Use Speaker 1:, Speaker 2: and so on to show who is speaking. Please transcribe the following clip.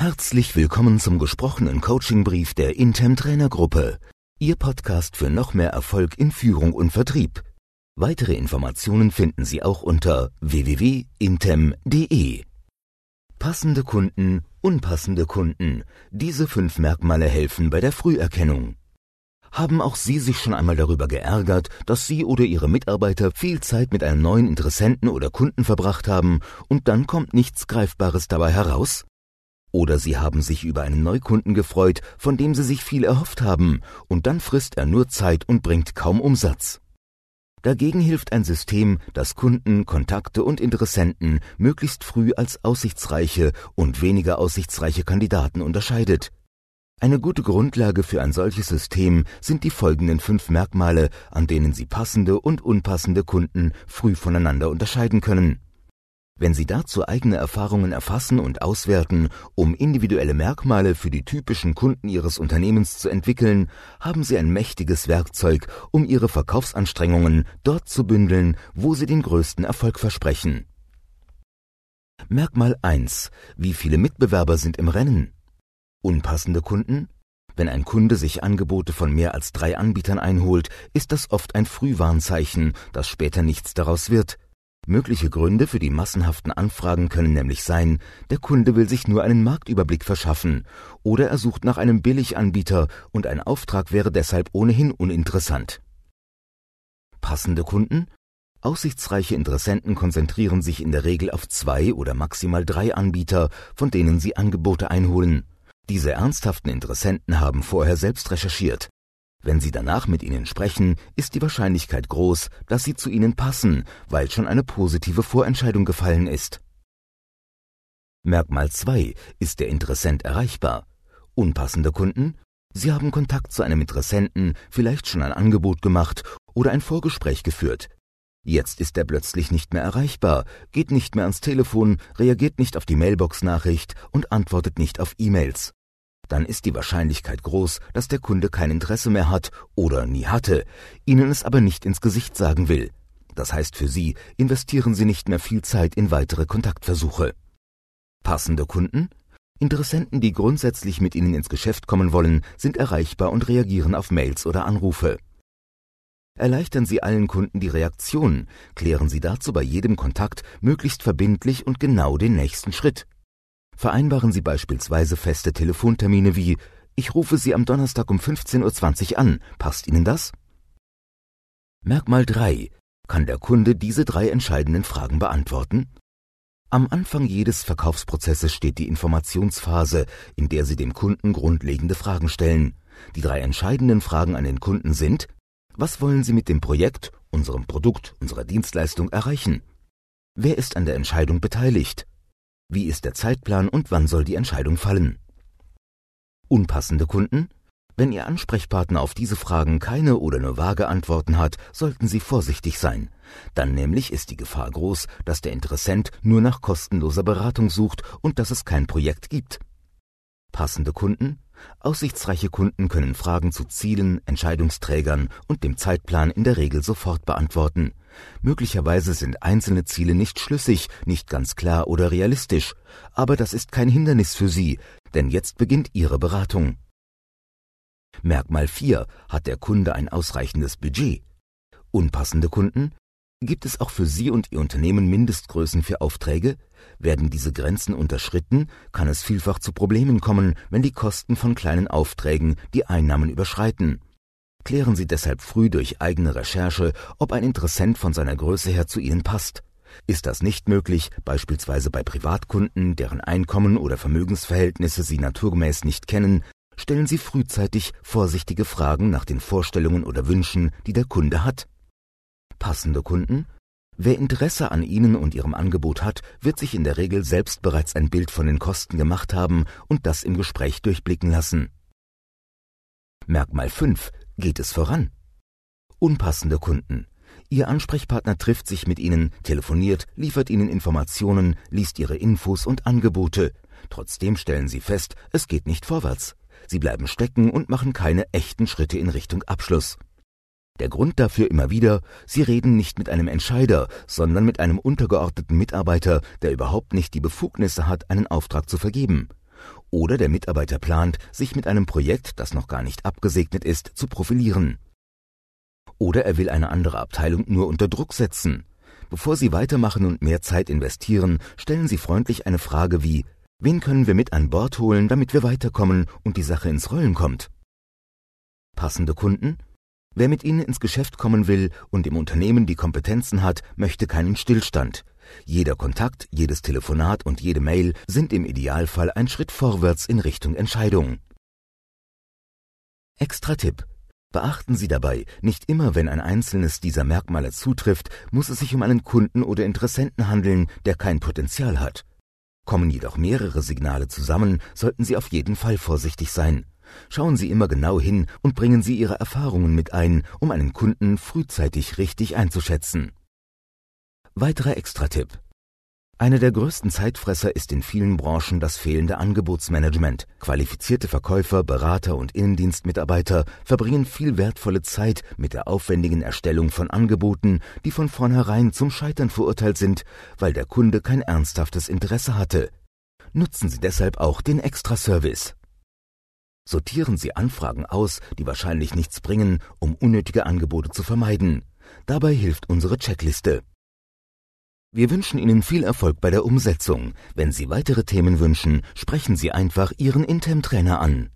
Speaker 1: Herzlich willkommen zum gesprochenen Coachingbrief der Intem Trainergruppe. Ihr Podcast für noch mehr Erfolg in Führung und Vertrieb. Weitere Informationen finden Sie auch unter www.intem.de. Passende Kunden, unpassende Kunden. Diese fünf Merkmale helfen bei der Früherkennung. Haben auch Sie sich schon einmal darüber geärgert, dass Sie oder Ihre Mitarbeiter viel Zeit mit einem neuen Interessenten oder Kunden verbracht haben und dann kommt nichts Greifbares dabei heraus? Oder Sie haben sich über einen Neukunden gefreut, von dem Sie sich viel erhofft haben, und dann frisst er nur Zeit und bringt kaum Umsatz. Dagegen hilft ein System, das Kunden, Kontakte und Interessenten möglichst früh als aussichtsreiche und weniger aussichtsreiche Kandidaten unterscheidet. Eine gute Grundlage für ein solches System sind die folgenden fünf Merkmale, an denen Sie passende und unpassende Kunden früh voneinander unterscheiden können. Wenn Sie dazu eigene Erfahrungen erfassen und auswerten, um individuelle Merkmale für die typischen Kunden Ihres Unternehmens zu entwickeln, haben Sie ein mächtiges Werkzeug, um Ihre Verkaufsanstrengungen dort zu bündeln, wo Sie den größten Erfolg versprechen. Merkmal 1. Wie viele Mitbewerber sind im Rennen? Unpassende Kunden? Wenn ein Kunde sich Angebote von mehr als drei Anbietern einholt, ist das oft ein Frühwarnzeichen, dass später nichts daraus wird. Mögliche Gründe für die massenhaften Anfragen können nämlich sein, der Kunde will sich nur einen Marktüberblick verschaffen oder er sucht nach einem Billiganbieter und ein Auftrag wäre deshalb ohnehin uninteressant. Passende Kunden? Aussichtsreiche Interessenten konzentrieren sich in der Regel auf zwei oder maximal drei Anbieter, von denen sie Angebote einholen. Diese ernsthaften Interessenten haben vorher selbst recherchiert. Wenn Sie danach mit ihnen sprechen, ist die Wahrscheinlichkeit groß, dass sie zu Ihnen passen, weil schon eine positive Vorentscheidung gefallen ist. Merkmal 2. Ist der Interessent erreichbar? Unpassende Kunden? Sie haben Kontakt zu einem Interessenten, vielleicht schon ein Angebot gemacht oder ein Vorgespräch geführt. Jetzt ist er plötzlich nicht mehr erreichbar, geht nicht mehr ans Telefon, reagiert nicht auf die Mailbox-Nachricht und antwortet nicht auf E-Mails dann ist die Wahrscheinlichkeit groß, dass der Kunde kein Interesse mehr hat oder nie hatte, Ihnen es aber nicht ins Gesicht sagen will. Das heißt für Sie, investieren Sie nicht mehr viel Zeit in weitere Kontaktversuche. Passende Kunden? Interessenten, die grundsätzlich mit Ihnen ins Geschäft kommen wollen, sind erreichbar und reagieren auf Mails oder Anrufe. Erleichtern Sie allen Kunden die Reaktion, klären Sie dazu bei jedem Kontakt möglichst verbindlich und genau den nächsten Schritt. Vereinbaren Sie beispielsweise feste Telefontermine wie Ich rufe Sie am Donnerstag um 15.20 Uhr an. Passt Ihnen das? Merkmal 3. Kann der Kunde diese drei entscheidenden Fragen beantworten? Am Anfang jedes Verkaufsprozesses steht die Informationsphase, in der Sie dem Kunden grundlegende Fragen stellen. Die drei entscheidenden Fragen an den Kunden sind Was wollen Sie mit dem Projekt, unserem Produkt, unserer Dienstleistung erreichen? Wer ist an der Entscheidung beteiligt? Wie ist der Zeitplan und wann soll die Entscheidung fallen? Unpassende Kunden? Wenn Ihr Ansprechpartner auf diese Fragen keine oder nur vage Antworten hat, sollten Sie vorsichtig sein. Dann nämlich ist die Gefahr groß, dass der Interessent nur nach kostenloser Beratung sucht und dass es kein Projekt gibt. Passende Kunden? Aussichtsreiche Kunden können Fragen zu Zielen, Entscheidungsträgern und dem Zeitplan in der Regel sofort beantworten. Möglicherweise sind einzelne Ziele nicht schlüssig, nicht ganz klar oder realistisch, aber das ist kein Hindernis für Sie, denn jetzt beginnt Ihre Beratung. Merkmal 4. Hat der Kunde ein ausreichendes Budget? Unpassende Kunden? Gibt es auch für Sie und Ihr Unternehmen Mindestgrößen für Aufträge? Werden diese Grenzen unterschritten, kann es vielfach zu Problemen kommen, wenn die Kosten von kleinen Aufträgen die Einnahmen überschreiten. Klären Sie deshalb früh durch eigene Recherche, ob ein Interessent von seiner Größe her zu Ihnen passt. Ist das nicht möglich, beispielsweise bei Privatkunden, deren Einkommen oder Vermögensverhältnisse Sie naturgemäß nicht kennen, stellen Sie frühzeitig vorsichtige Fragen nach den Vorstellungen oder Wünschen, die der Kunde hat. Passende Kunden? Wer Interesse an Ihnen und Ihrem Angebot hat, wird sich in der Regel selbst bereits ein Bild von den Kosten gemacht haben und das im Gespräch durchblicken lassen. Merkmal 5. Geht es voran? Unpassende Kunden. Ihr Ansprechpartner trifft sich mit Ihnen, telefoniert, liefert Ihnen Informationen, liest Ihre Infos und Angebote. Trotzdem stellen Sie fest, es geht nicht vorwärts. Sie bleiben stecken und machen keine echten Schritte in Richtung Abschluss. Der Grund dafür immer wieder, Sie reden nicht mit einem Entscheider, sondern mit einem untergeordneten Mitarbeiter, der überhaupt nicht die Befugnisse hat, einen Auftrag zu vergeben. Oder der Mitarbeiter plant, sich mit einem Projekt, das noch gar nicht abgesegnet ist, zu profilieren. Oder er will eine andere Abteilung nur unter Druck setzen. Bevor Sie weitermachen und mehr Zeit investieren, stellen Sie freundlich eine Frage wie Wen können wir mit an Bord holen, damit wir weiterkommen und die Sache ins Rollen kommt? Passende Kunden? Wer mit Ihnen ins Geschäft kommen will und im Unternehmen die Kompetenzen hat, möchte keinen Stillstand. Jeder Kontakt, jedes Telefonat und jede Mail sind im Idealfall ein Schritt vorwärts in Richtung Entscheidung. Extra Tipp. Beachten Sie dabei, nicht immer wenn ein einzelnes dieser Merkmale zutrifft, muss es sich um einen Kunden oder Interessenten handeln, der kein Potenzial hat. Kommen jedoch mehrere Signale zusammen, sollten Sie auf jeden Fall vorsichtig sein. Schauen Sie immer genau hin und bringen Sie Ihre Erfahrungen mit ein, um einen Kunden frühzeitig richtig einzuschätzen. Weiterer Extratipp. Einer der größten Zeitfresser ist in vielen Branchen das fehlende Angebotsmanagement. Qualifizierte Verkäufer, Berater und Innendienstmitarbeiter verbringen viel wertvolle Zeit mit der aufwendigen Erstellung von Angeboten, die von vornherein zum Scheitern verurteilt sind, weil der Kunde kein ernsthaftes Interesse hatte. Nutzen Sie deshalb auch den Extraservice. Sortieren Sie Anfragen aus, die wahrscheinlich nichts bringen, um unnötige Angebote zu vermeiden. Dabei hilft unsere Checkliste. Wir wünschen Ihnen viel Erfolg bei der Umsetzung. Wenn Sie weitere Themen wünschen, sprechen Sie einfach Ihren Intem-Trainer an.